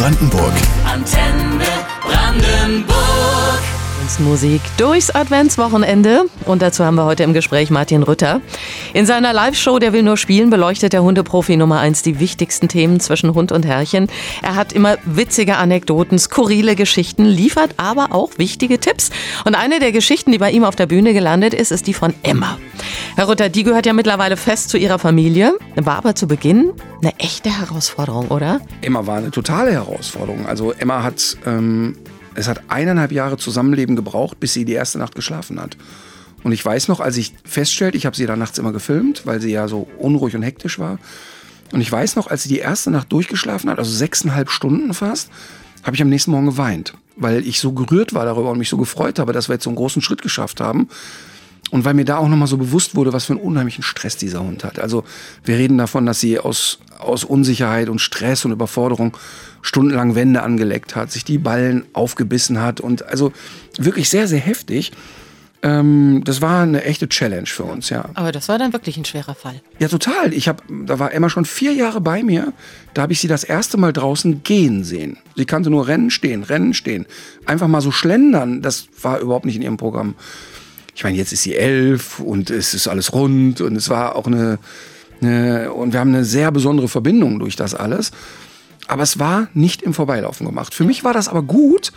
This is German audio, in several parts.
Brandenburg. Antenne Brandenburg. Musik durchs Adventswochenende. Und dazu haben wir heute im Gespräch Martin Rütter. In seiner Live-Show Der will nur spielen beleuchtet der Hundeprofi Nummer 1 die wichtigsten Themen zwischen Hund und Herrchen. Er hat immer witzige Anekdoten, skurrile Geschichten, liefert aber auch wichtige Tipps. Und eine der Geschichten, die bei ihm auf der Bühne gelandet ist, ist die von Emma. Herr Rütter, die gehört ja mittlerweile fest zu Ihrer Familie, war aber zu Beginn eine echte Herausforderung, oder? Emma war eine totale Herausforderung. Also Emma hat ähm, es hat eineinhalb Jahre Zusammenleben gebraucht, bis sie die erste Nacht geschlafen hat. Und ich weiß noch, als ich feststellte, ich habe sie da nachts immer gefilmt, weil sie ja so unruhig und hektisch war. Und ich weiß noch, als sie die erste Nacht durchgeschlafen hat, also sechseinhalb Stunden fast, habe ich am nächsten Morgen geweint, weil ich so gerührt war darüber und mich so gefreut habe, dass wir jetzt so einen großen Schritt geschafft haben. Und weil mir da auch nochmal so bewusst wurde, was für einen unheimlichen Stress dieser Hund hat. Also wir reden davon, dass sie aus, aus Unsicherheit und Stress und Überforderung stundenlang Wände angeleckt hat, sich die Ballen aufgebissen hat und also wirklich sehr, sehr heftig. Ähm, das war eine echte Challenge für uns, ja. Aber das war dann wirklich ein schwerer Fall. Ja, total. Ich habe, da war Emma schon vier Jahre bei mir. Da habe ich sie das erste Mal draußen gehen sehen. Sie kannte nur Rennen, stehen, Rennen, stehen. Einfach mal so schlendern, das war überhaupt nicht in ihrem Programm ich meine, jetzt ist sie elf und es ist alles rund und es war auch eine, eine, und wir haben eine sehr besondere Verbindung durch das alles. Aber es war nicht im Vorbeilaufen gemacht. Für mich war das aber gut,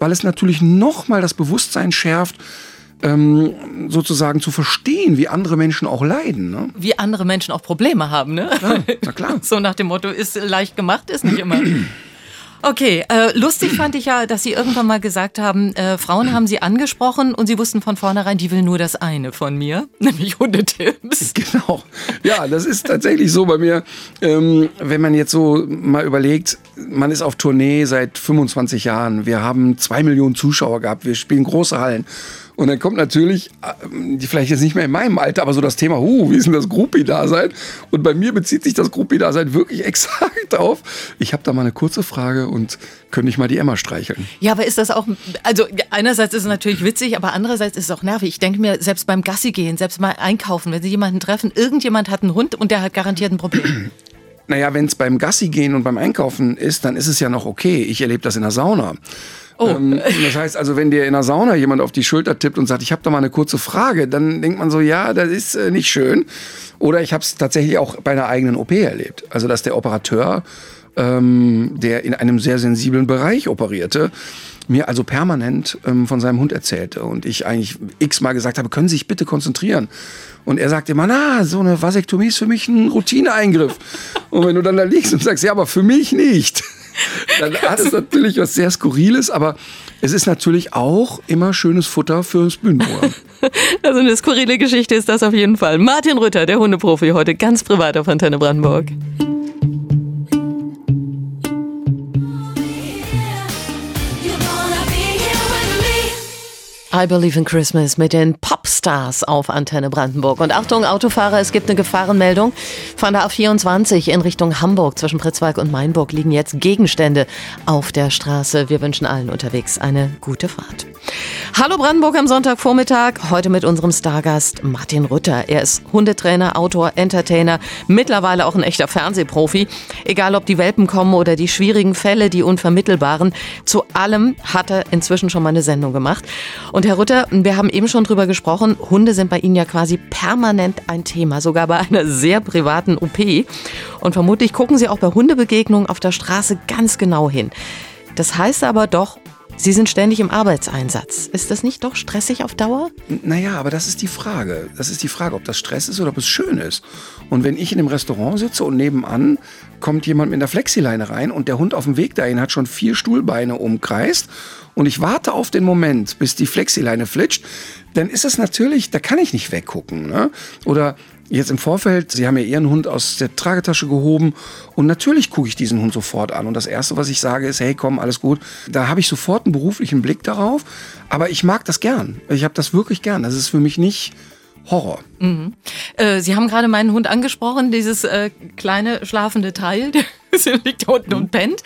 weil es natürlich nochmal das Bewusstsein schärft, ähm, sozusagen zu verstehen, wie andere Menschen auch leiden. Ne? Wie andere Menschen auch Probleme haben, ne? Ja, na klar. so nach dem Motto, ist leicht gemacht, ist nicht immer. Okay, äh, lustig fand ich ja, dass Sie irgendwann mal gesagt haben, äh, Frauen haben Sie angesprochen und Sie wussten von vornherein, die will nur das eine von mir, nämlich Hundetipps. Genau. Ja, das ist tatsächlich so bei mir. Ähm, wenn man jetzt so mal überlegt, man ist auf Tournee seit 25 Jahren. Wir haben zwei Millionen Zuschauer gehabt. Wir spielen große Hallen. Und dann kommt natürlich, äh, vielleicht jetzt nicht mehr in meinem Alter, aber so das Thema, huh, wie ist denn das Groupie-Dasein? Und bei mir bezieht sich das Groupie-Dasein wirklich exakt auf. Ich habe da mal eine kurze Frage und könnte ich mal die Emma streicheln? Ja, aber ist das auch, also einerseits ist es natürlich witzig, aber andererseits ist es auch nervig. Ich denke mir, selbst beim Gassi gehen, selbst mal einkaufen, wenn Sie jemanden treffen, irgendjemand hat einen Hund und der hat garantiert ein Problem. Naja, wenn es beim Gassi gehen und beim Einkaufen ist, dann ist es ja noch okay. Ich erlebe das in der Sauna. Oh. Ähm, das heißt also, wenn dir in der Sauna jemand auf die Schulter tippt und sagt, ich habe da mal eine kurze Frage, dann denkt man so, ja, das ist äh, nicht schön. Oder ich habe es tatsächlich auch bei einer eigenen OP erlebt. Also, dass der Operateur, ähm, der in einem sehr sensiblen Bereich operierte, mir also permanent ähm, von seinem Hund erzählte und ich eigentlich x-mal gesagt habe, können Sie sich bitte konzentrieren? Und er sagte immer, na, so eine Vasektomie ist für mich ein Routineeingriff. und wenn du dann da liegst und sagst, ja, aber für mich nicht dann hat es natürlich was sehr Skurriles, aber es ist natürlich auch immer schönes Futter fürs Bühnenprogramm. Also eine skurrile Geschichte ist das auf jeden Fall. Martin Rütter, der Hundeprofi, heute ganz privat auf Antenne Brandenburg. I Believe in Christmas mit den Popstars auf Antenne Brandenburg. Und Achtung, Autofahrer, es gibt eine Gefahrenmeldung. Von der A24 in Richtung Hamburg zwischen Pritzwalk und Mainburg liegen jetzt Gegenstände auf der Straße. Wir wünschen allen unterwegs eine gute Fahrt. Hallo Brandenburg am Sonntagvormittag. Heute mit unserem Stargast Martin Rütter. Er ist Hundetrainer, Autor, Entertainer, mittlerweile auch ein echter Fernsehprofi. Egal ob die Welpen kommen oder die schwierigen Fälle, die unvermittelbaren, zu allem hat er inzwischen schon mal eine Sendung gemacht. Und Herr Rütter, wir haben eben schon drüber gesprochen, Hunde sind bei Ihnen ja quasi permanent ein Thema, sogar bei einer sehr privaten OP. Und vermutlich gucken Sie auch bei Hundebegegnungen auf der Straße ganz genau hin. Das heißt aber doch, Sie sind ständig im Arbeitseinsatz. Ist das nicht doch stressig auf Dauer? Naja, aber das ist die Frage. Das ist die Frage, ob das Stress ist oder ob es schön ist. Und wenn ich in einem Restaurant sitze und nebenan kommt jemand mit einer Flexileine rein und der Hund auf dem Weg dahin hat schon vier Stuhlbeine umkreist und ich warte auf den Moment, bis die Flexileine flitscht, dann ist es natürlich, da kann ich nicht weggucken. Ne? Oder jetzt im Vorfeld, Sie haben ja Ihren Hund aus der Tragetasche gehoben und natürlich gucke ich diesen Hund sofort an. Und das Erste, was ich sage, ist, hey, komm, alles gut. Da habe ich sofort einen beruflichen Blick darauf, aber ich mag das gern. Ich habe das wirklich gern. Das ist für mich nicht Horror. Mhm. Äh, Sie haben gerade meinen Hund angesprochen, dieses äh, kleine schlafende Teil, der liegt da unten und pennt.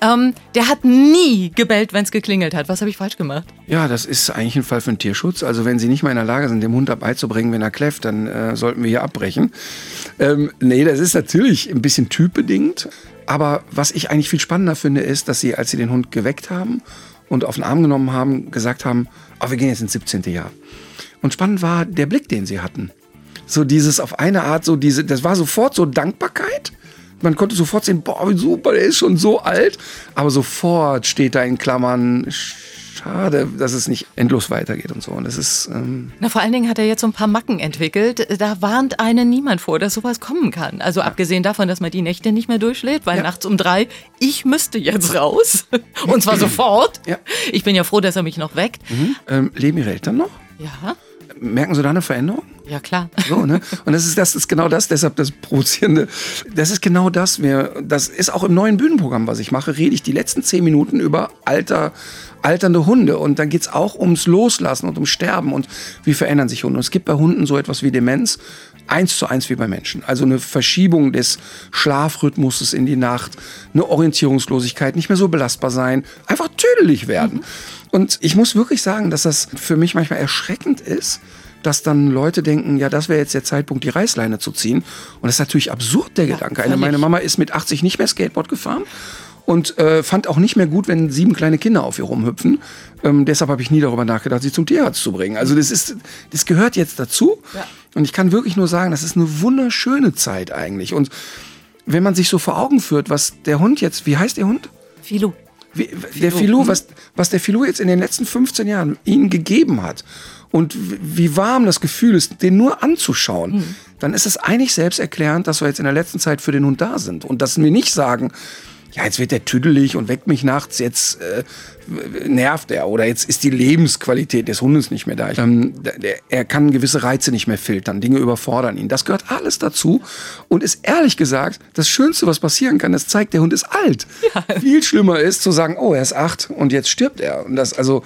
Ähm, der hat nie gebellt, wenn es geklingelt hat. Was habe ich falsch gemacht? Ja, das ist eigentlich ein Fall für den Tierschutz. Also wenn Sie nicht mal in der Lage sind, dem Hund beizubringen, wenn er kläfft, dann äh, sollten wir hier abbrechen. Ähm, nee, das ist natürlich ein bisschen typbedingt. Aber was ich eigentlich viel spannender finde, ist, dass sie, als sie den Hund geweckt haben und auf den Arm genommen haben, gesagt haben, oh, wir gehen jetzt ins 17. Jahr. Und spannend war der Blick, den sie hatten. So dieses auf eine Art, so diese, das war sofort so Dankbarkeit. Man konnte sofort sehen, boah, super, der ist schon so alt. Aber sofort steht da in Klammern, schade, dass es nicht endlos weitergeht und so. Und das ist. Ähm Na, vor allen Dingen hat er jetzt so ein paar Macken entwickelt. Da warnt einen niemand vor, dass sowas kommen kann. Also ja. abgesehen davon, dass man die Nächte nicht mehr durchschlägt, weil ja. nachts um drei, ich müsste jetzt raus. und zwar sofort. Ja. Ich bin ja froh, dass er mich noch weckt. Mhm. Ähm, leben Ihre Eltern noch? Ja. Merken Sie da eine Veränderung? Ja, klar. So, ne? Und das ist, das ist genau das, deshalb das Provozierende. Das ist genau das. Wir, das ist auch im neuen Bühnenprogramm, was ich mache, rede ich die letzten zehn Minuten über Alter, alternde Hunde. Und dann geht es auch ums Loslassen und ums Sterben und wie verändern sich Hunde. Und es gibt bei Hunden so etwas wie Demenz, eins zu eins wie bei Menschen. Also eine Verschiebung des Schlafrhythmuses in die Nacht, eine Orientierungslosigkeit, nicht mehr so belastbar sein, einfach tödlich werden. Mhm. Und ich muss wirklich sagen, dass das für mich manchmal erschreckend ist, dass dann Leute denken, ja, das wäre jetzt der Zeitpunkt, die Reißleine zu ziehen. Und das ist natürlich absurd, der ja, Gedanke. Eine, meine Mama ist mit 80 nicht mehr Skateboard gefahren und äh, fand auch nicht mehr gut, wenn sieben kleine Kinder auf ihr rumhüpfen. Ähm, deshalb habe ich nie darüber nachgedacht, sie zum Tierarzt zu bringen. Also das ist, das gehört jetzt dazu. Ja. Und ich kann wirklich nur sagen, das ist eine wunderschöne Zeit eigentlich. Und wenn man sich so vor Augen führt, was der Hund jetzt, wie heißt der Hund? Filou. Wie, der Filou, was, was der Filou jetzt in den letzten 15 Jahren ihnen gegeben hat und wie warm das Gefühl ist, den nur anzuschauen, mhm. dann ist es eigentlich selbsterklärend, dass wir jetzt in der letzten Zeit für den Hund da sind. Und dass wir nicht sagen, ja, jetzt wird der tüdelig und weckt mich nachts, jetzt äh, nervt er oder jetzt ist die Lebensqualität des Hundes nicht mehr da. Ähm, der, er kann gewisse Reize nicht mehr filtern, Dinge überfordern ihn. Das gehört alles dazu und ist ehrlich gesagt das Schönste, was passieren kann. Das zeigt, der Hund ist alt. Ja. Viel schlimmer ist zu sagen, oh, er ist acht und jetzt stirbt er. Und das also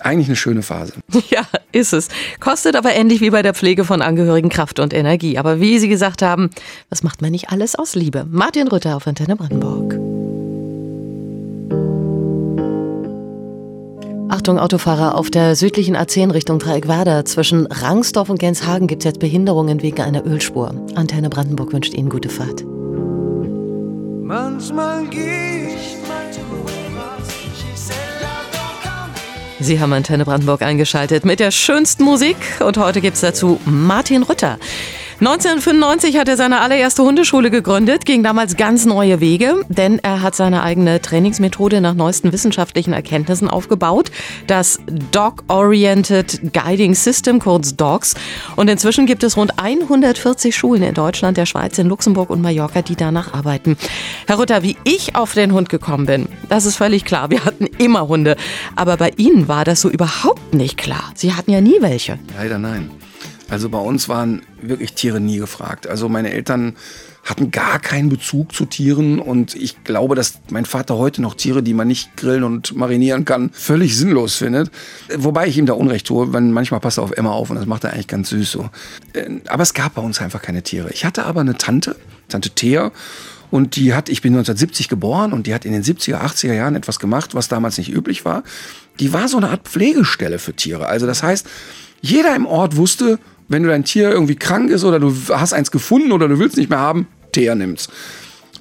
eigentlich eine schöne Phase. Ja, ist es. Kostet aber ähnlich wie bei der Pflege von Angehörigen Kraft und Energie. Aber wie Sie gesagt haben, was macht man nicht alles aus Liebe? Martin Rütter auf Antenne Brandenburg. Achtung, Autofahrer, auf der südlichen A10 Richtung Dreieckwerder zwischen Rangsdorf und Genshagen gibt es jetzt Behinderungen wegen einer Ölspur. Antenne Brandenburg wünscht Ihnen gute Fahrt. Manchmal Sie haben Antenne Brandenburg eingeschaltet mit der schönsten Musik und heute gibt es dazu Martin Rütter. 1995 hat er seine allererste Hundeschule gegründet, ging damals ganz neue Wege, denn er hat seine eigene Trainingsmethode nach neuesten wissenschaftlichen Erkenntnissen aufgebaut, das Dog-Oriented Guiding System, kurz DOGS. Und inzwischen gibt es rund 140 Schulen in Deutschland, der Schweiz, in Luxemburg und Mallorca, die danach arbeiten. Herr Rutter, wie ich auf den Hund gekommen bin, das ist völlig klar. Wir hatten immer Hunde. Aber bei Ihnen war das so überhaupt nicht klar. Sie hatten ja nie welche. Leider nein. Also bei uns waren wirklich Tiere nie gefragt. Also meine Eltern hatten gar keinen Bezug zu Tieren und ich glaube, dass mein Vater heute noch Tiere, die man nicht grillen und marinieren kann, völlig sinnlos findet. Wobei ich ihm da Unrecht tue, weil manchmal passt er auf Emma auf und das macht er eigentlich ganz süß so. Äh, aber es gab bei uns einfach keine Tiere. Ich hatte aber eine Tante, Tante Thea, und die hat, ich bin 1970 geboren und die hat in den 70er, 80er Jahren etwas gemacht, was damals nicht üblich war. Die war so eine Art Pflegestelle für Tiere. Also das heißt, jeder im Ort wusste, wenn du dein Tier irgendwie krank ist oder du hast eins gefunden oder du willst nicht mehr haben, Teer nimmt's.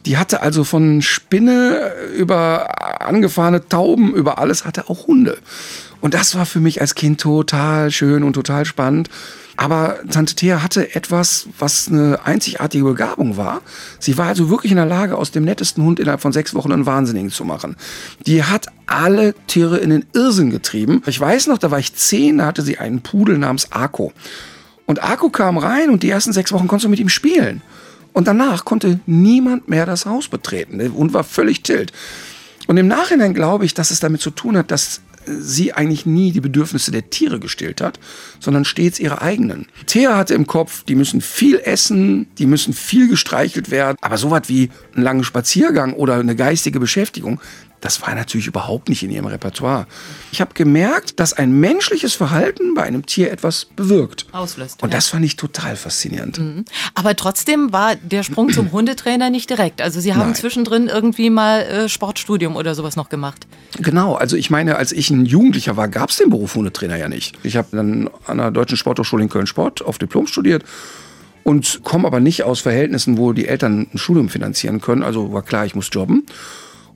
Die hatte also von Spinne über angefahrene Tauben, über alles hatte auch Hunde. Und das war für mich als Kind total schön und total spannend. Aber Tante Thea hatte etwas, was eine einzigartige Begabung war. Sie war also wirklich in der Lage, aus dem nettesten Hund innerhalb von sechs Wochen einen Wahnsinnigen zu machen. Die hat alle Tiere in den Irrsinn getrieben. Ich weiß noch, da war ich zehn, da hatte sie einen Pudel namens Arco. Und Akku kam rein und die ersten sechs Wochen konntest du mit ihm spielen. Und danach konnte niemand mehr das Haus betreten und war völlig tilt. Und im Nachhinein glaube ich, dass es damit zu tun hat, dass sie eigentlich nie die Bedürfnisse der Tiere gestillt hat, sondern stets ihre eigenen. Thea hatte im Kopf, die müssen viel essen, die müssen viel gestreichelt werden, aber so was wie ein langer Spaziergang oder eine geistige Beschäftigung, das war natürlich überhaupt nicht in ihrem Repertoire. Ich habe gemerkt, dass ein menschliches Verhalten bei einem Tier etwas bewirkt. Auslöst. Und das fand ich total faszinierend. Mhm. Aber trotzdem war der Sprung zum Hundetrainer nicht direkt. Also Sie haben Nein. zwischendrin irgendwie mal äh, Sportstudium oder sowas noch gemacht. Genau, also ich meine, als ich ein Jugendlicher war, gab es den Beruf Hundetrainer ja nicht. Ich habe dann an der Deutschen Sporthochschule in Köln Sport auf Diplom studiert und komme aber nicht aus Verhältnissen, wo die Eltern ein Studium finanzieren können. Also war klar, ich muss jobben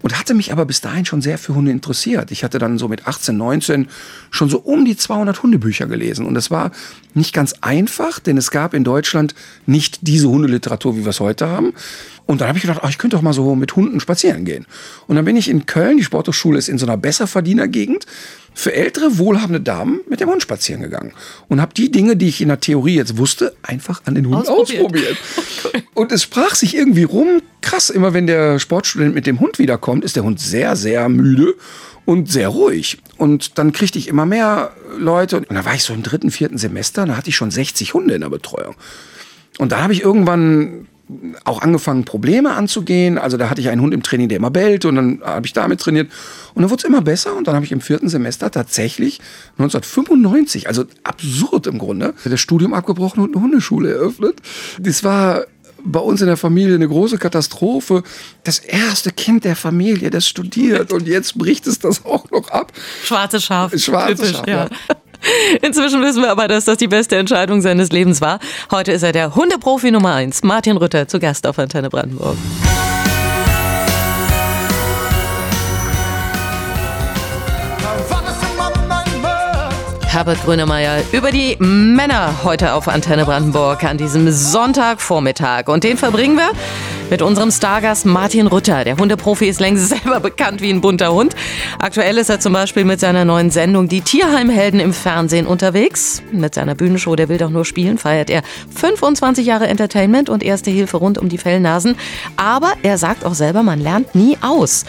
und hatte mich aber bis dahin schon sehr für Hunde interessiert. Ich hatte dann so mit 18, 19 schon so um die 200 Hundebücher gelesen und das war nicht ganz einfach, denn es gab in Deutschland nicht diese Hundeliteratur, wie wir es heute haben. Und dann habe ich gedacht, oh, ich könnte doch mal so mit Hunden spazieren gehen. Und dann bin ich in Köln, die Sporthochschule ist in so einer Besserverdienergegend, für ältere, wohlhabende Damen mit dem Hund spazieren gegangen. Und habe die Dinge, die ich in der Theorie jetzt wusste, einfach an den Hund ausprobiert. ausprobiert. Und es sprach sich irgendwie rum, krass, immer wenn der Sportstudent mit dem Hund wiederkommt, ist der Hund sehr, sehr müde und sehr ruhig. Und dann kriegte ich immer mehr Leute. Und dann war ich so im dritten, vierten Semester, da hatte ich schon 60 Hunde in der Betreuung. Und da habe ich irgendwann auch angefangen, Probleme anzugehen. Also da hatte ich einen Hund im Training, der immer bellte und dann habe ich damit trainiert. Und dann wurde es immer besser und dann habe ich im vierten Semester tatsächlich 1995, also absurd im Grunde, das Studium abgebrochen und eine Hundeschule eröffnet. Das war bei uns in der Familie eine große Katastrophe. Das erste Kind der Familie, das studiert und jetzt bricht es das auch noch ab. Schwarze Schaf. Schwarze Typisch, Schaf, ja. ja. Inzwischen wissen wir aber, dass das die beste Entscheidung seines Lebens war. Heute ist er der Hundeprofi Nummer 1, Martin Rütter, zu Gast auf Antenne Brandenburg. Herbert Grönemeyer über die Männer heute auf Antenne Brandenburg an diesem Sonntagvormittag. Und den verbringen wir mit unserem Stargast Martin Rutter. Der Hundeprofi ist längst selber bekannt wie ein bunter Hund. Aktuell ist er zum Beispiel mit seiner neuen Sendung Die Tierheimhelden im Fernsehen unterwegs. Mit seiner Bühnenshow Der will doch nur spielen feiert er 25 Jahre Entertainment und erste Hilfe rund um die Fellnasen. Aber er sagt auch selber, man lernt nie aus.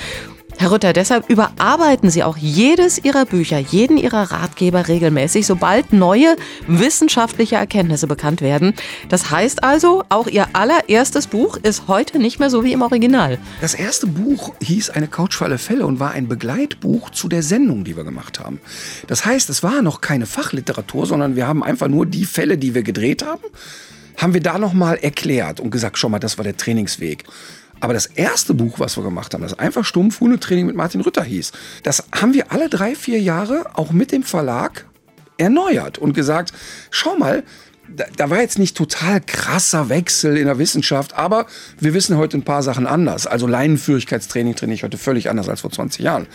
Herr Rütter, deshalb überarbeiten Sie auch jedes Ihrer Bücher, jeden Ihrer Ratgeber regelmäßig, sobald neue wissenschaftliche Erkenntnisse bekannt werden. Das heißt also, auch Ihr allererstes Buch ist heute nicht mehr so wie im Original. Das erste Buch hieß Eine Couch für alle Fälle und war ein Begleitbuch zu der Sendung, die wir gemacht haben. Das heißt, es war noch keine Fachliteratur, sondern wir haben einfach nur die Fälle, die wir gedreht haben, haben wir da nochmal erklärt und gesagt, schau mal, das war der Trainingsweg. Aber das erste Buch, was wir gemacht haben, das einfach stumpf Hundetraining mit Martin Rütter hieß, das haben wir alle drei, vier Jahre auch mit dem Verlag erneuert und gesagt, schau mal, da, da, war jetzt nicht total krasser Wechsel in der Wissenschaft, aber wir wissen heute ein paar Sachen anders. Also Leinenführigkeitstraining trainiere ich heute völlig anders als vor 20 Jahren.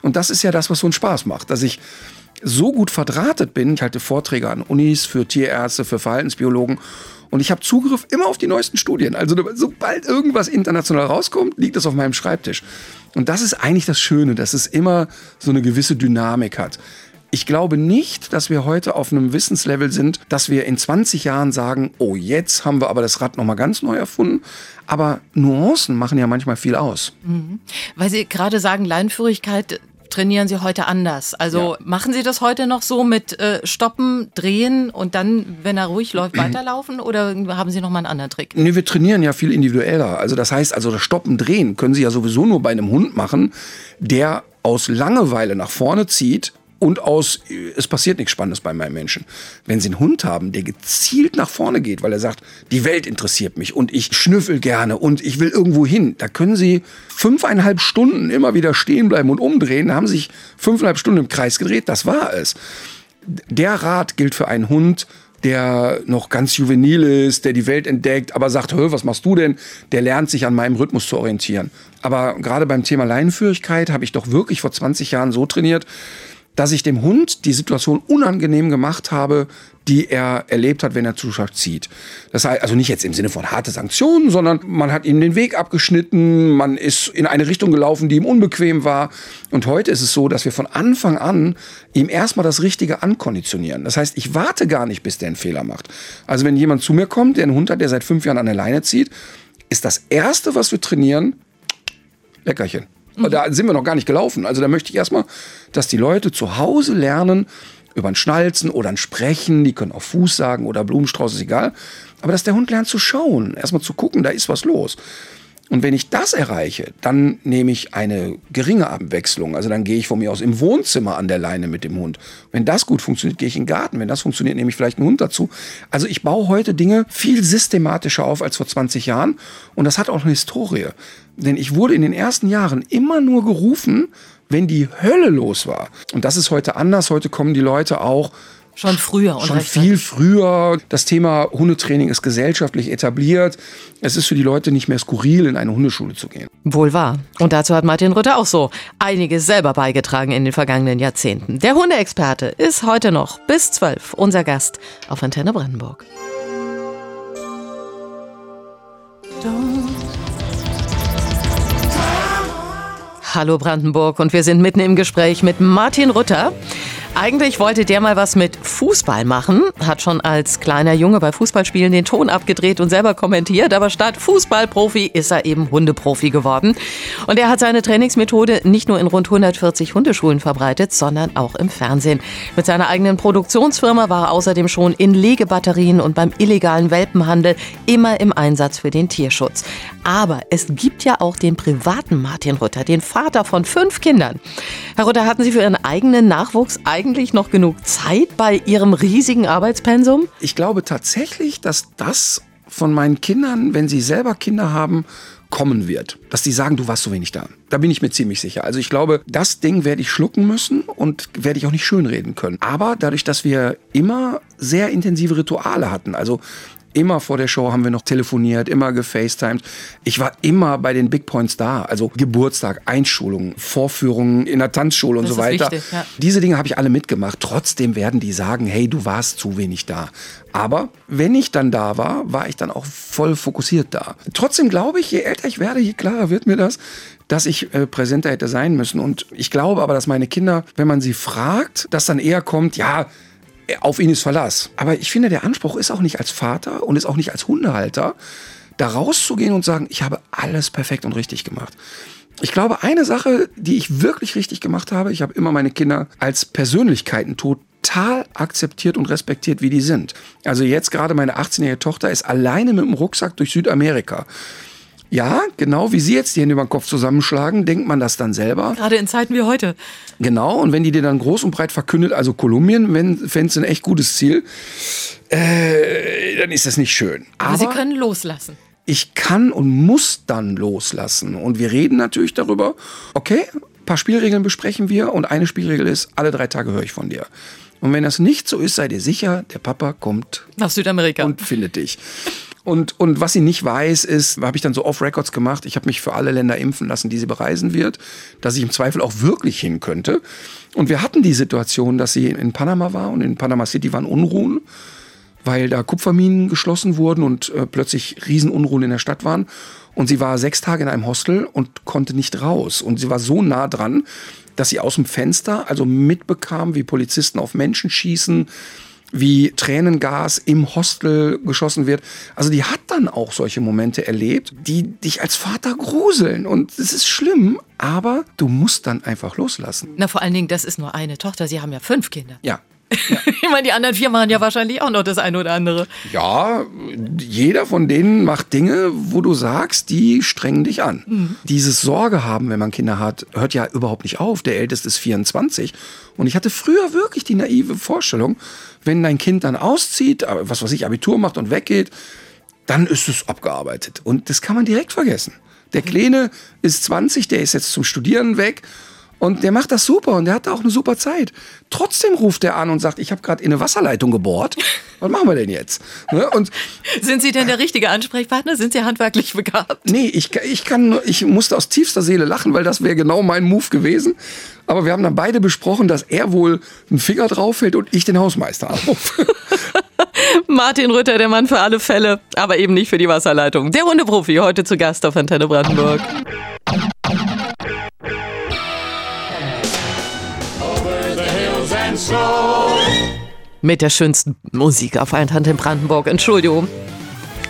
Und das ist ja das, was so einen Spaß macht, dass ich so gut verdrahtet bin. Ich halte Vorträge an Unis für Tierärzte, für Verhaltensbiologen und ich habe Zugriff immer auf die neuesten Studien. Also sobald irgendwas international rauskommt, liegt das auf meinem Schreibtisch. Und das ist eigentlich das Schöne, dass es immer so eine gewisse Dynamik hat. Ich glaube nicht, dass wir heute auf einem Wissenslevel sind, dass wir in 20 Jahren sagen, oh, jetzt haben wir aber das Rad nochmal ganz neu erfunden. Aber Nuancen machen ja manchmal viel aus. Mhm. Weil Sie gerade sagen, Leinführigkeit, trainieren Sie heute anders? Also ja. machen Sie das heute noch so mit äh, Stoppen, Drehen und dann, wenn er ruhig läuft, weiterlaufen oder haben Sie noch mal einen anderen Trick? Nee, wir trainieren ja viel individueller. Also das heißt, also das Stoppen, Drehen können Sie ja sowieso nur bei einem Hund machen, der aus Langeweile nach vorne zieht und aus, es passiert nichts Spannendes bei meinem Menschen. Wenn Sie einen Hund haben, der gezielt nach vorne geht, weil er sagt, die Welt interessiert mich und ich schnüffel gerne und ich will irgendwo hin, da können Sie fünfeinhalb Stunden immer wieder stehen bleiben und umdrehen. Da haben sich fünfeinhalb Stunden im Kreis gedreht, das war es. Der Rat gilt für einen Hund, der noch ganz juvenil ist, der die Welt entdeckt, aber sagt, Hö, was machst du denn? Der lernt sich an meinem Rhythmus zu orientieren. Aber gerade beim Thema Leinenführigkeit habe ich doch wirklich vor 20 Jahren so trainiert, dass ich dem Hund die Situation unangenehm gemacht habe, die er erlebt hat, wenn er Zuschauer zieht. Das heißt also nicht jetzt im Sinne von harte Sanktionen, sondern man hat ihm den Weg abgeschnitten, man ist in eine Richtung gelaufen, die ihm unbequem war. Und heute ist es so, dass wir von Anfang an ihm erstmal das Richtige ankonditionieren. Das heißt, ich warte gar nicht, bis der einen Fehler macht. Also wenn jemand zu mir kommt, der einen Hund hat, der seit fünf Jahren an der Leine zieht, ist das Erste, was wir trainieren, Leckerchen. Mhm. Da sind wir noch gar nicht gelaufen. Also da möchte ich erstmal, dass die Leute zu Hause lernen, über ein Schnalzen oder ein Sprechen, die können auch Fuß sagen oder Blumenstrauß, ist egal. Aber dass der Hund lernt zu schauen, erstmal zu gucken, da ist was los. Und wenn ich das erreiche, dann nehme ich eine geringe Abwechslung. Also dann gehe ich von mir aus im Wohnzimmer an der Leine mit dem Hund. Wenn das gut funktioniert, gehe ich in den Garten. Wenn das funktioniert, nehme ich vielleicht einen Hund dazu. Also ich baue heute Dinge viel systematischer auf als vor 20 Jahren. Und das hat auch eine Historie. Denn ich wurde in den ersten Jahren immer nur gerufen, wenn die Hölle los war. Und das ist heute anders. Heute kommen die Leute auch Schon früher und Schon viel früher. Das Thema Hundetraining ist gesellschaftlich etabliert. Es ist für die Leute nicht mehr skurril, in eine Hundeschule zu gehen. Wohl wahr. Und dazu hat Martin Rütter auch so einiges selber beigetragen in den vergangenen Jahrzehnten. Der Hundeexperte ist heute noch bis 12 unser Gast auf Antenne Brandenburg. Hallo Brandenburg und wir sind mitten im Gespräch mit Martin Rütter. Eigentlich wollte der mal was mit Fußball machen, hat schon als kleiner Junge bei Fußballspielen den Ton abgedreht und selber kommentiert, aber statt Fußballprofi ist er eben Hundeprofi geworden. Und er hat seine Trainingsmethode nicht nur in rund 140 Hundeschulen verbreitet, sondern auch im Fernsehen. Mit seiner eigenen Produktionsfirma war er außerdem schon in Legebatterien und beim illegalen Welpenhandel immer im Einsatz für den Tierschutz. Aber es gibt ja auch den privaten Martin Rütter, den Vater von fünf Kindern. Herr Rütter, hatten Sie für Ihren eigenen Nachwuchs eigentlich noch genug Zeit bei Ihrem riesigen Arbeitspensum? Ich glaube tatsächlich, dass das von meinen Kindern, wenn sie selber Kinder haben, kommen wird. Dass die sagen, du warst so wenig da. Da bin ich mir ziemlich sicher. Also ich glaube, das Ding werde ich schlucken müssen und werde ich auch nicht schönreden können. Aber dadurch, dass wir immer sehr intensive Rituale hatten, also Immer vor der Show haben wir noch telefoniert, immer gefacetimed. Ich war immer bei den Big Points da. Also Geburtstag, Einschulung, Vorführungen in der Tanzschule und Das so weiter. wichtig, ja. Diese Dinge habe ich alle mitgemacht. Trotzdem werden die sagen, hey, du warst zu wenig da. Aber wenn ich dann da war, war ich dann auch voll fokussiert da. Trotzdem glaube ich, je älter ich werde, je klarer wird mir das, dass ich äh, präsenter hätte sein müssen. Und ich glaube aber, dass meine Kinder, wenn man sie fragt, dass dann eher kommt, ja, auf ihn ist Verlass. Aber ich finde, der Anspruch ist auch nicht als Vater und ist auch nicht als Hundehalter, da rauszugehen und sagen, ich habe alles perfekt und richtig gemacht. Ich glaube, eine Sache, die ich wirklich richtig gemacht habe, ich habe immer meine Kinder als Persönlichkeiten total akzeptiert und respektiert, wie die sind. Also jetzt gerade meine 18-jährige Tochter ist alleine mit dem Rucksack durch Südamerika. Ja, genau wie Sie jetzt die Hände über den Kopf zusammenschlagen, denkt man das dann selber. Gerade in Zeiten wie heute. Genau, und wenn die dir dann groß und breit verkündet, also Kolumbien, wenn fändest du ein echt gutes Ziel, äh, dann ist das nicht schön. Aber Sie können loslassen. ich kann und muss dann loslassen. Und wir reden natürlich darüber, okay, ein paar Spielregeln besprechen wir und eine Spielregel ist, alle drei Tage höre ich von dir. Und wenn das nicht so ist, sei dir sicher, der Papa kommt Nach Südamerika. und findet dich. Und, und was sie nicht weiß, ist, habe ich dann so off-Records gemacht, ich habe mich für alle Länder impfen lassen, die sie bereisen wird, dass ich im Zweifel auch wirklich hin könnte. Und wir hatten die Situation, dass sie in Panama war und in Panama City waren Unruhen, weil da Kupferminen geschlossen wurden und äh, plötzlich Riesenunruhen in der Stadt waren. Und sie war sechs Tage in einem Hostel und konnte nicht raus. Und sie war so nah dran, dass sie aus dem Fenster also mitbekam, wie Polizisten auf Menschen schießen, wie Tränengas im Hostel geschossen wird. Also die hat dann auch solche Momente erlebt, die dich als Vater gruseln. Und es ist schlimm, aber du musst dann einfach loslassen. Na, vor allen Dingen, das ist nur eine Tochter. Sie haben ja fünf Kinder. Ja. Ich meine, die anderen vier machen ja wahrscheinlich auch noch das eine oder andere. Ja, jeder von denen macht Dinge, wo du sagst, die strengen dich an. Dieses Sorge haben, wenn man Kinder hat, hört ja überhaupt nicht auf. Der Älteste ist 24. Und ich hatte früher wirklich die naive Vorstellung, wenn dein Kind dann auszieht, äh, was weiß ich, Abitur macht und weggeht, dann ist es abgearbeitet. Und das kann man direkt vergessen. Der Kleine ist 20, der ist jetzt zum Studieren weg. Und der macht das super und der hat da auch eine super Zeit. Trotzdem ruft er an und sagt, ich habe gerade in eine Wasserleitung gebohrt. Was machen wir denn jetzt? Ne? Und Sind Sie denn der richtige Ansprechpartner? Sind Sie handwerklich begabt? Nee, ich, ich, kann, nur- ich musste aus tiefster Seele lachen, weil das wäre genau mein Move gewesen. Aber wir haben dann beide besprochen, dass er wohl einen Finger drauf hält und ich den Hausmeister anrufe. Martin Rütter, der Mann für alle Fälle, aber eben nicht für die Wasserleitung. Der Hundeprofi, heute zu Gast auf Antenne Brandenburg. Mit der schönsten Musik auf Antenne Brandenburg. Entschuldigung.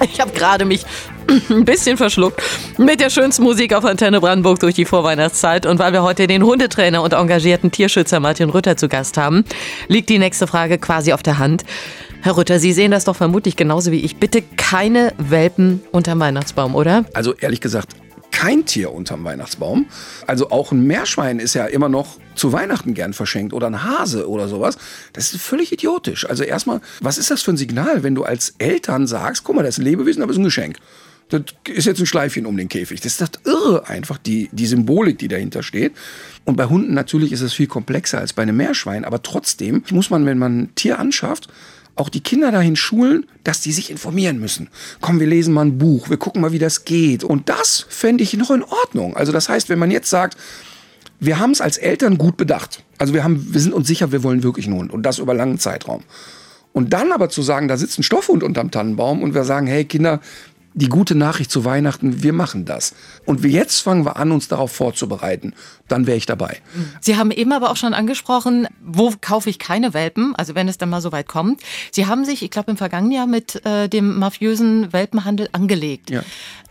Ich habe gerade mich ein bisschen verschluckt mit der schönsten Musik auf Antenne Brandenburg durch die Vorweihnachtszeit. Und weil wir heute den Hundetrainer und engagierten Tierschützer Martin Rütter zu Gast haben, liegt die nächste Frage quasi auf der Hand. Herr Rütter, Sie sehen das doch vermutlich genauso wie ich. Bitte keine Welpen unterm Weihnachtsbaum, oder? Also ehrlich gesagt, kein Tier unterm Weihnachtsbaum. Also auch ein Meerschwein ist ja immer noch zu Weihnachten gern verschenkt oder ein Hase oder sowas. Das ist völlig idiotisch. Also erstmal, was ist das für ein Signal, wenn du als Eltern sagst, guck mal, das ist ein Lebewesen, aber es ist ein Geschenk. Das ist jetzt ein Schleifchen um den Käfig. Das ist das irre einfach, die, die Symbolik, die dahinter steht. Und bei Hunden natürlich ist es viel komplexer als bei einem Meerschwein. Aber trotzdem muss man, wenn man ein Tier anschafft, auch die Kinder dahin schulen, dass die sich informieren müssen. Komm, wir lesen mal ein Buch, wir gucken mal, wie das geht. Und das fände ich noch in Ordnung. Also das heißt, wenn man jetzt sagt, wir haben es als Eltern gut bedacht. Also wir, haben, wir sind uns sicher, wir wollen wirklich einen Hund und das über langen Zeitraum. Und dann aber zu sagen, da sitzt ein Stoffhund unterm Tannenbaum und wir sagen, hey Kinder, die gute Nachricht zu Weihnachten, wir machen das. Und wir jetzt fangen wir an, uns darauf vorzubereiten. Dann wäre ich dabei. Sie haben eben aber auch schon angesprochen, wo kaufe ich keine Welpen, also wenn es dann mal so weit kommt. Sie haben sich, ich glaube, im vergangenen Jahr mit äh, dem mafiösen Welpenhandel angelegt. Ja.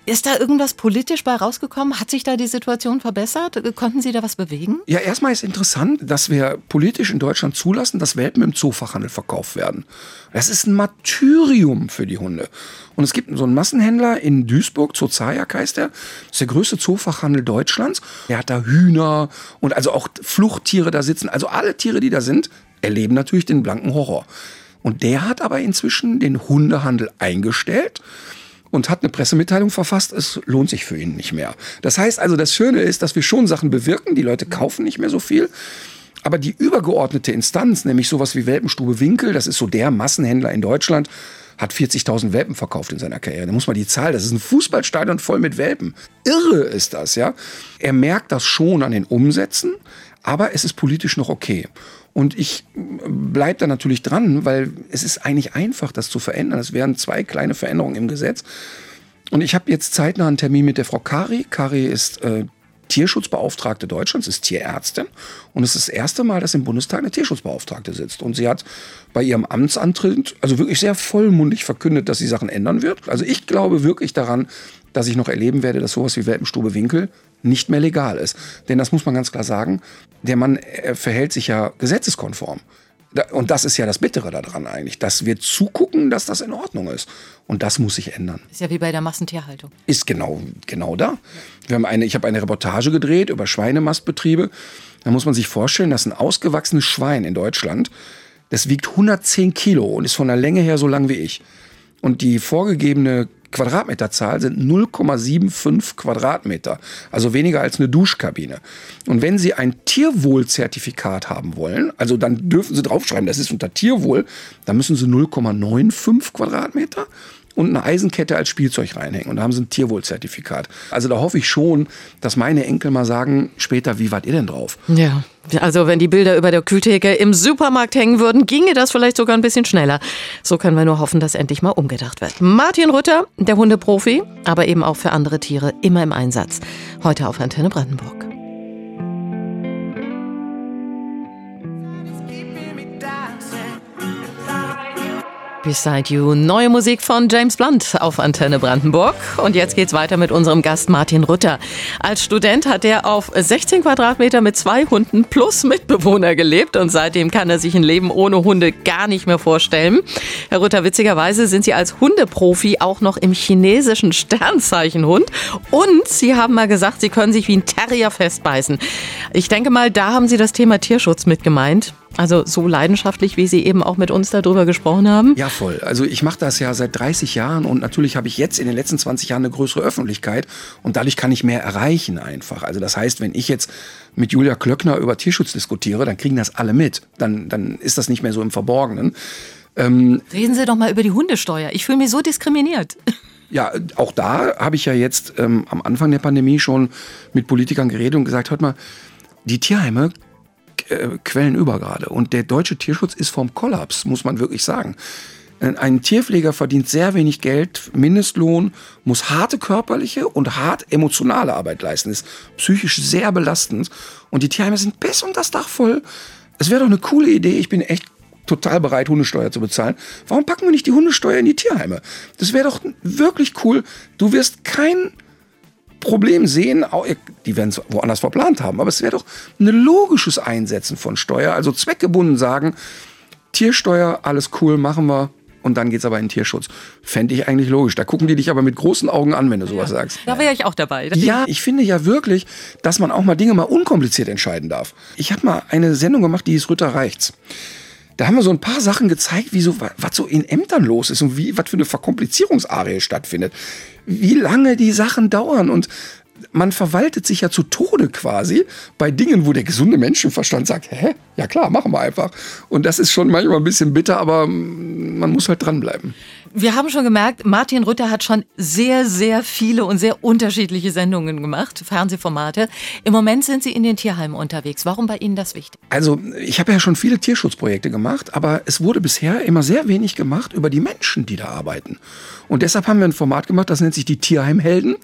Ist da irgendwas politisch bei rausgekommen? Hat sich da die Situation verbessert? Konnten Sie da was bewegen? Ja, erstmal ist interessant, dass wir politisch in Deutschland zulassen, dass Welpen im Zoofachhandel verkauft werden. Das ist ein Martyrium für die Hunde. Und es gibt so einen Massenhändler in Duisburg, Zoozajak heißt der. Das ist der größte Zoofachhandel Deutschlands. Der hat da Hühner und also auch Fluchttiere da sitzen. Also alle Tiere, die da sind, erleben natürlich den blanken Horror. Und der hat aber inzwischen den Hundehandel eingestellt und hat eine Pressemitteilung verfasst, es lohnt sich für ihn nicht mehr. Das heißt also, das Schöne ist, dass wir schon Sachen bewirken, die Leute kaufen nicht mehr so viel. Aber die übergeordnete Instanz, nämlich sowas wie Welpenstube Winkel, das ist so der Massenhändler in Deutschland, hat 40.000 Welpen verkauft in seiner Karriere. Da muss man die Zahl, das ist ein Fußballstadion voll mit Welpen. Irre ist das, ja. Er merkt das schon an den Umsätzen, aber es ist politisch noch okay. Und ich bleibe da natürlich dran, weil es ist eigentlich einfach, das zu verändern. Es wären zwei kleine Veränderungen im Gesetz. Und ich habe jetzt zeitnah einen Termin mit der Frau Kari. Kari ist äh, Tierschutzbeauftragte Deutschlands, ist Tierärztin. Und es ist das erste Mal, dass im Bundestag eine Tierschutzbeauftragte sitzt. Und sie hat bei ihrem Amtsantritt also wirklich sehr vollmundig verkündet, dass sie Sachen ändern wird. Also ich glaube wirklich daran, dass ich noch erleben werde, dass sowas wie Welpenstube Winkel nicht mehr legal ist. Denn das muss man ganz klar sagen, der Mann verhält sich ja gesetzeskonform. Und das ist ja das Bittere daran eigentlich, dass wir zugucken, dass das in Ordnung ist. Und das muss sich ändern. Ist ja wie bei der Massentierhaltung. Ist genau, genau da. Wir haben eine, ich habe eine Reportage gedreht über Schweinemastbetriebe. Da muss man sich vorstellen, dass ein ausgewachsenes Schwein in Deutschland, das wiegt 110 Kilo und ist von der Länge her so lang wie ich. Und die vorgegebene Quadratmeterzahl sind 0,75 Quadratmeter, also weniger als eine Duschkabine. Und wenn Sie ein Tierwohlzertifikat haben wollen, also dann dürfen Sie draufschreiben, das ist unter Tierwohl, dann müssen Sie 0,95 Quadratmeter und eine Eisenkette als Spielzeug reinhängen. Und da haben sie ein Tierwohlzertifikat. Also da hoffe ich schon, dass meine Enkel mal sagen, später, wie wart ihr denn drauf? Ja, also wenn die Bilder über der Kühltheke im Supermarkt hängen würden, ginge das vielleicht sogar ein bisschen schneller. So können wir nur hoffen, dass endlich mal umgedacht wird. Martin Rütter, der Hundeprofi, aber eben auch für andere Tiere immer im Einsatz. Heute auf Antenne Brandenburg. Beside You. Neue Musik von James Blunt auf Antenne Brandenburg. Und jetzt geht's weiter mit unserem Gast Martin Rutter. Als Student hat er auf 16 Quadratmeter mit zwei Hunden plus Mitbewohner gelebt und seitdem kann er sich ein Leben ohne Hunde gar nicht mehr vorstellen. Herr Rutter, witzigerweise sind Sie als Hundeprofi auch noch im chinesischen Sternzeichenhund und Sie haben mal gesagt, Sie können sich wie ein Terrier festbeißen. Ich denke mal, da haben Sie das Thema Tierschutz mit gemeint. Also so leidenschaftlich, wie Sie eben auch mit uns darüber gesprochen haben? Ja, voll. Also ich mache das ja seit 30 Jahren und natürlich habe ich jetzt in den letzten 20 Jahren eine größere Öffentlichkeit und dadurch kann ich mehr erreichen einfach. Also das heißt, wenn ich jetzt mit Julia Klöckner über Tierschutz diskutiere, dann kriegen das alle mit. Dann, dann ist das nicht mehr so im Verborgenen. Ähm, Reden Sie doch mal über die Hundesteuer. Ich fühle mich so diskriminiert. Ja, auch da habe ich ja jetzt ähm, am Anfang der Pandemie schon mit Politikern geredet und gesagt, hört mal, die Tierheime äh, quellen über gerade. Und der deutsche Tierschutz ist vom Kollaps, muss man wirklich sagen. Ein Tierpfleger verdient sehr wenig Geld, Mindestlohn, muss harte körperliche und hart emotionale Arbeit leisten, ist psychisch sehr belastend. Und die Tierheime sind bis und das Dach voll. Es wäre doch eine coole Idee, ich bin echt total bereit, Hundesteuer zu bezahlen. Warum packen wir nicht die Hundesteuer in die Tierheime? Das wäre doch wirklich cool. Du wirst kein Problem sehen, die werden es woanders verplant haben, aber es wäre doch ein logisches Einsetzen von Steuer, also zweckgebunden sagen, Tiersteuer, alles cool, machen wir, und dann geht es aber in den Tierschutz. Fände ich eigentlich logisch. Da gucken die dich aber mit großen Augen an, wenn du sowas ja, sagst. Da wäre ich auch dabei. Ja, ich finde ja wirklich, dass man auch mal Dinge mal unkompliziert entscheiden darf. Ich habe mal eine Sendung gemacht, die hieß Rütter reicht's. Da haben wir so ein paar Sachen gezeigt, wie so, was so in Ämtern los ist und wie, was für eine Verkomplizierungsarie stattfindet. Wie lange die Sachen dauern und man verwaltet sich ja zu Tode quasi bei Dingen, wo der gesunde Menschenverstand sagt, hä? Ja klar, machen wir einfach. Und das ist schon manchmal ein bisschen bitter, aber man muss halt dranbleiben. Wir haben schon gemerkt, Martin Rütter hat schon sehr, sehr viele und sehr unterschiedliche Sendungen gemacht, Fernsehformate. Im Moment sind Sie in den Tierheimen unterwegs. Warum bei Ihnen das wichtig? Also ich habe ja schon viele Tierschutzprojekte gemacht, aber es wurde bisher immer sehr wenig gemacht über die Menschen, die da arbeiten. Und deshalb haben wir ein Format gemacht, das nennt sich die Tierheimhelden,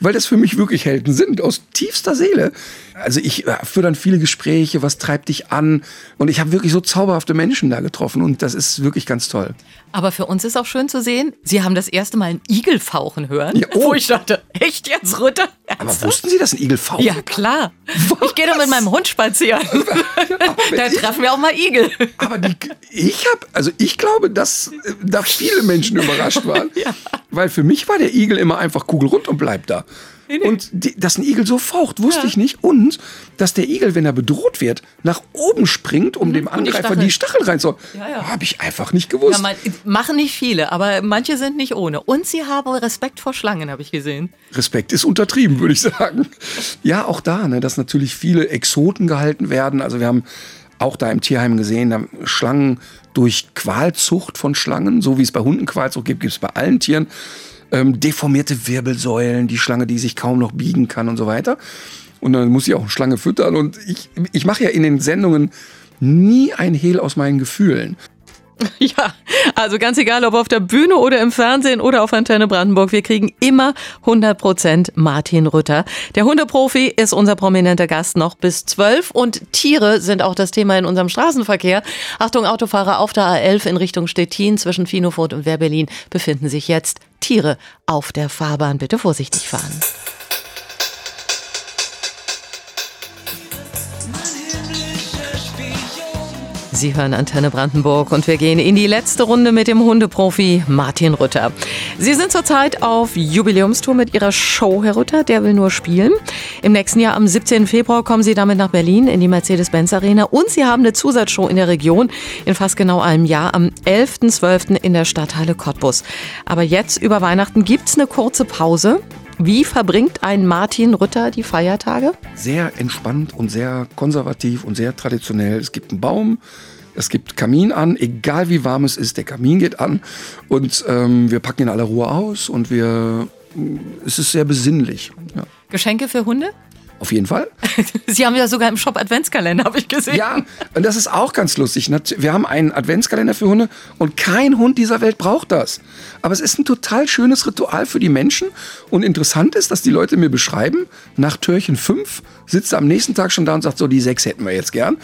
weil das für mich wirklich Helden sind, aus tiefster Seele. Also ich äh, führe dann viele Gespräche, was treibt dich an? Und ich habe wirklich so zauberhafte Menschen da getroffen und das ist wirklich ganz toll. Aber für uns ist auch schön zu sehen, Sie haben das erste Mal einen Igel fauchen hören. Ja, oh. Wo ich dachte, echt jetzt, Ritter? Aber wussten Sie, dass ein Igel faucht? Ja, klar. Was? Ich gehe da mit meinem Hund spazieren. da treffen wir auch mal Igel. Aber die, ich habe, also ich glaube, dass äh, da viele Menschen überrascht waren. ja. Weil für mich war der Igel immer einfach kugelrund und bleibt da. Nee, nee. Und die, dass ein Igel so faucht, wusste ja. ich nicht. Und dass der Igel, wenn er bedroht wird, nach oben springt, um mhm. dem Angreifer die Stachel, die Stachel rein Ja, ja. Habe ich einfach nicht gewusst. Ja, man, machen nicht viele, aber manche sind nicht ohne. Und sie haben Respekt vor Schlangen, habe ich gesehen. Respekt ist untertrieben, würde ich sagen. Ja, auch da, ne, dass natürlich viele Exoten gehalten werden. Also wir haben auch da im Tierheim gesehen, da Schlangen durch Qualzucht von Schlangen, so wie es bei Hunden Qualzucht gibt, gibt es bei allen Tieren ähm, deformierte Wirbelsäulen, die Schlange, die sich kaum noch biegen kann und so weiter. Und dann muss ich auch eine Schlange füttern. Und ich, ich mache ja in den Sendungen nie ein Hehl aus meinen Gefühlen. Ja, also ganz egal, ob auf der Bühne oder im Fernsehen oder auf Antenne Brandenburg, wir kriegen immer 100% Martin Rütter. Der Hundeprofi ist unser prominenter Gast noch bis 12 und Tiere sind auch das Thema in unserem Straßenverkehr. Achtung, Autofahrer auf der A11 in Richtung Stettin zwischen Finofurt und Wehrberlin befinden sich jetzt Tiere auf der Fahrbahn. Bitte vorsichtig fahren. Sie hören Antenne Brandenburg und wir gehen in die letzte Runde mit dem Hundeprofi Martin Rütter. Sie sind zurzeit auf Jubiläumstour mit Ihrer Show, Herr Rütter, der will nur spielen. Im nächsten Jahr am 17. Februar kommen Sie damit nach Berlin in die Mercedes-Benz Arena und Sie haben eine Zusatzshow in der Region in fast genau einem Jahr am 11.12. in der Stadthalle Cottbus. Aber jetzt über Weihnachten gibt es eine kurze Pause. Wie verbringt ein Martin Rütter die Feiertage? Sehr entspannt und sehr konservativ und sehr traditionell. Es gibt einen Baum, es gibt Kamin an, egal wie warm es ist, der Kamin geht an und ähm, wir packen in aller Ruhe aus und wir, es ist sehr besinnlich. Ja. Geschenke für Hunde? Auf jeden Fall. Sie haben ja sogar im Shop Adventskalender, habe ich gesehen. Ja, und das ist auch ganz lustig. Wir haben einen Adventskalender für Hunde und kein Hund dieser Welt braucht das. Aber es ist ein total schönes Ritual für die Menschen. Und interessant ist, dass die Leute mir beschreiben, nach Türchen 5 sitzt er am nächsten Tag schon da und sagt, so die 6 hätten wir jetzt gern.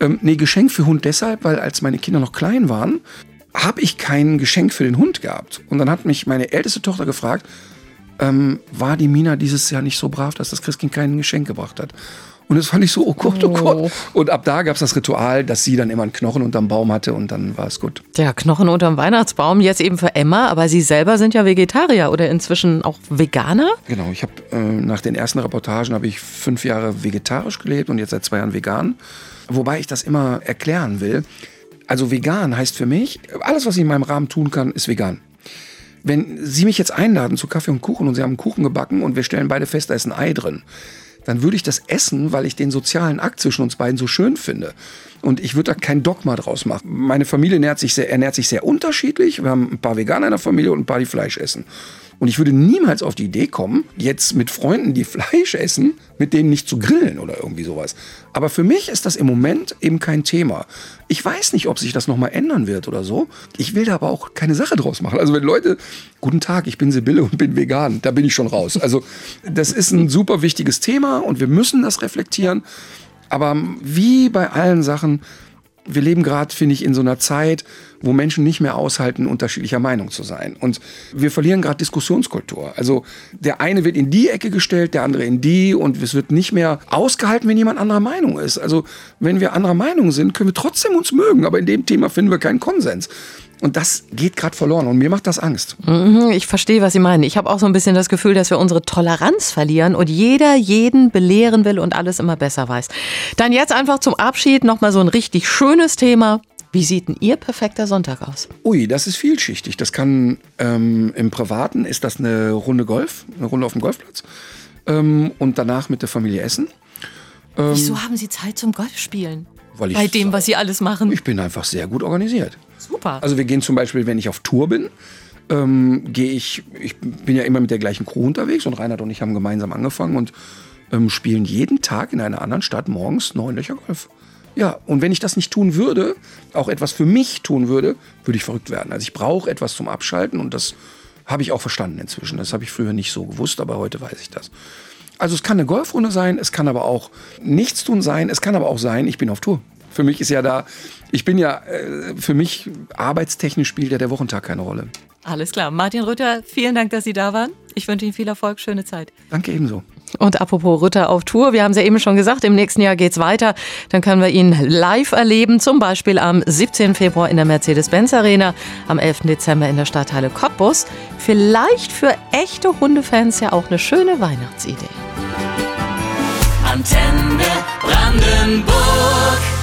Ähm, nee, Geschenk für Hund deshalb, weil als meine Kinder noch klein waren, habe ich kein Geschenk für den Hund gehabt. Und dann hat mich meine älteste Tochter gefragt, ähm, war die Mina dieses Jahr nicht so brav, dass das Christkind kein Geschenk gebracht hat. Und das fand ich so, oh Gott, oh Gott. Oh. Und ab da gab es das Ritual, dass sie dann immer einen Knochen unterm Baum hatte und dann war es gut. Der Knochen unterm Weihnachtsbaum, jetzt eben für Emma, aber Sie selber sind ja Vegetarier oder inzwischen auch Veganer? Genau, ich habe äh, nach den ersten Reportagen habe ich fünf Jahre vegetarisch gelebt und jetzt seit zwei Jahren vegan. Wobei ich das immer erklären will. Also vegan heißt für mich, alles, was ich in meinem Rahmen tun kann, ist vegan wenn Sie mich jetzt einladen zu Kaffee und Kuchen und Sie haben einen Kuchen gebacken und wir stellen beide fest, da ist ein Ei drin, dann würde ich das essen, weil ich den sozialen Akt zwischen uns beiden so schön finde. Und ich würde da kein Dogma draus machen. Meine Familie ernährt sich sehr, ernährt sich sehr unterschiedlich. Wir haben ein paar Veganer in der Familie und ein paar, die Fleisch essen. Und ich würde niemals auf die Idee kommen, jetzt mit Freunden, die Fleisch essen, mit denen nicht zu grillen oder irgendwie sowas. Aber für mich ist das im Moment eben kein Thema. Ich weiß nicht, ob sich das nochmal ändern wird oder so. Ich will da aber auch keine Sache draus machen. Also wenn Leute, guten Tag, ich bin Sibylle und bin vegan, da bin ich schon raus. Also das ist ein super wichtiges Thema und wir müssen das reflektieren. Aber wie bei allen Sachen, wir leben gerade, finde ich, in so einer Zeit, wo Menschen nicht mehr aushalten, unterschiedlicher Meinung zu sein. Und wir verlieren gerade Diskussionskultur. Also der eine wird in die Ecke gestellt, der andere in die und es wird nicht mehr ausgehalten, wenn jemand anderer Meinung ist. Also wenn wir anderer Meinung sind, können wir trotzdem uns mögen, aber in dem Thema finden wir keinen Konsens. Und das geht gerade verloren und mir macht das Angst. Mhm, ich verstehe, was Sie meinen. Ich habe auch so ein bisschen das Gefühl, dass wir unsere Toleranz verlieren und jeder jeden belehren will und alles immer besser weiß. Dann jetzt einfach zum Abschied nochmal so ein richtig schönes Thema. Wie sieht denn Ihr perfekter Sonntag aus? Ui, das ist vielschichtig. Das kann ähm, im Privaten ist das eine Runde Golf, eine Runde auf dem Golfplatz ähm, und danach mit der Familie essen. Wieso haben Sie Zeit zum Golfspielen? Bei dem, was Sie alles machen. Ich bin einfach sehr gut organisiert. Super. Also wir gehen zum Beispiel, wenn ich auf Tour bin, ähm, gehe ich, ich bin ja immer mit der gleichen Crew unterwegs und Reinhard und ich haben gemeinsam angefangen und ähm, spielen jeden Tag in einer anderen Stadt morgens neun Löcher Golf. Ja, und wenn ich das nicht tun würde, auch etwas für mich tun würde, würde ich verrückt werden. Also ich brauche etwas zum Abschalten und das habe ich auch verstanden inzwischen. Das habe ich früher nicht so gewusst, aber heute weiß ich das. Also es kann eine Golfrunde sein, es kann aber auch nichts tun sein, es kann aber auch sein, ich bin auf Tour. Für mich ist ja da, ich bin ja, äh, für mich arbeitstechnisch spielt ja der Wochentag keine Rolle. Alles klar. Martin Rütter, vielen Dank, dass Sie da waren. Ich wünsche Ihnen viel Erfolg, schöne Zeit. Danke ebenso. Und apropos Rütter auf Tour, wir haben es ja eben schon gesagt, im nächsten Jahr geht's weiter. Dann können wir ihn live erleben, zum Beispiel am 17. Februar in der Mercedes-Benz Arena, am 11. Dezember in der Stadthalle Cottbus. Vielleicht für echte Hundefans ja auch eine schöne Weihnachtsidee. Antenne Brandenburg.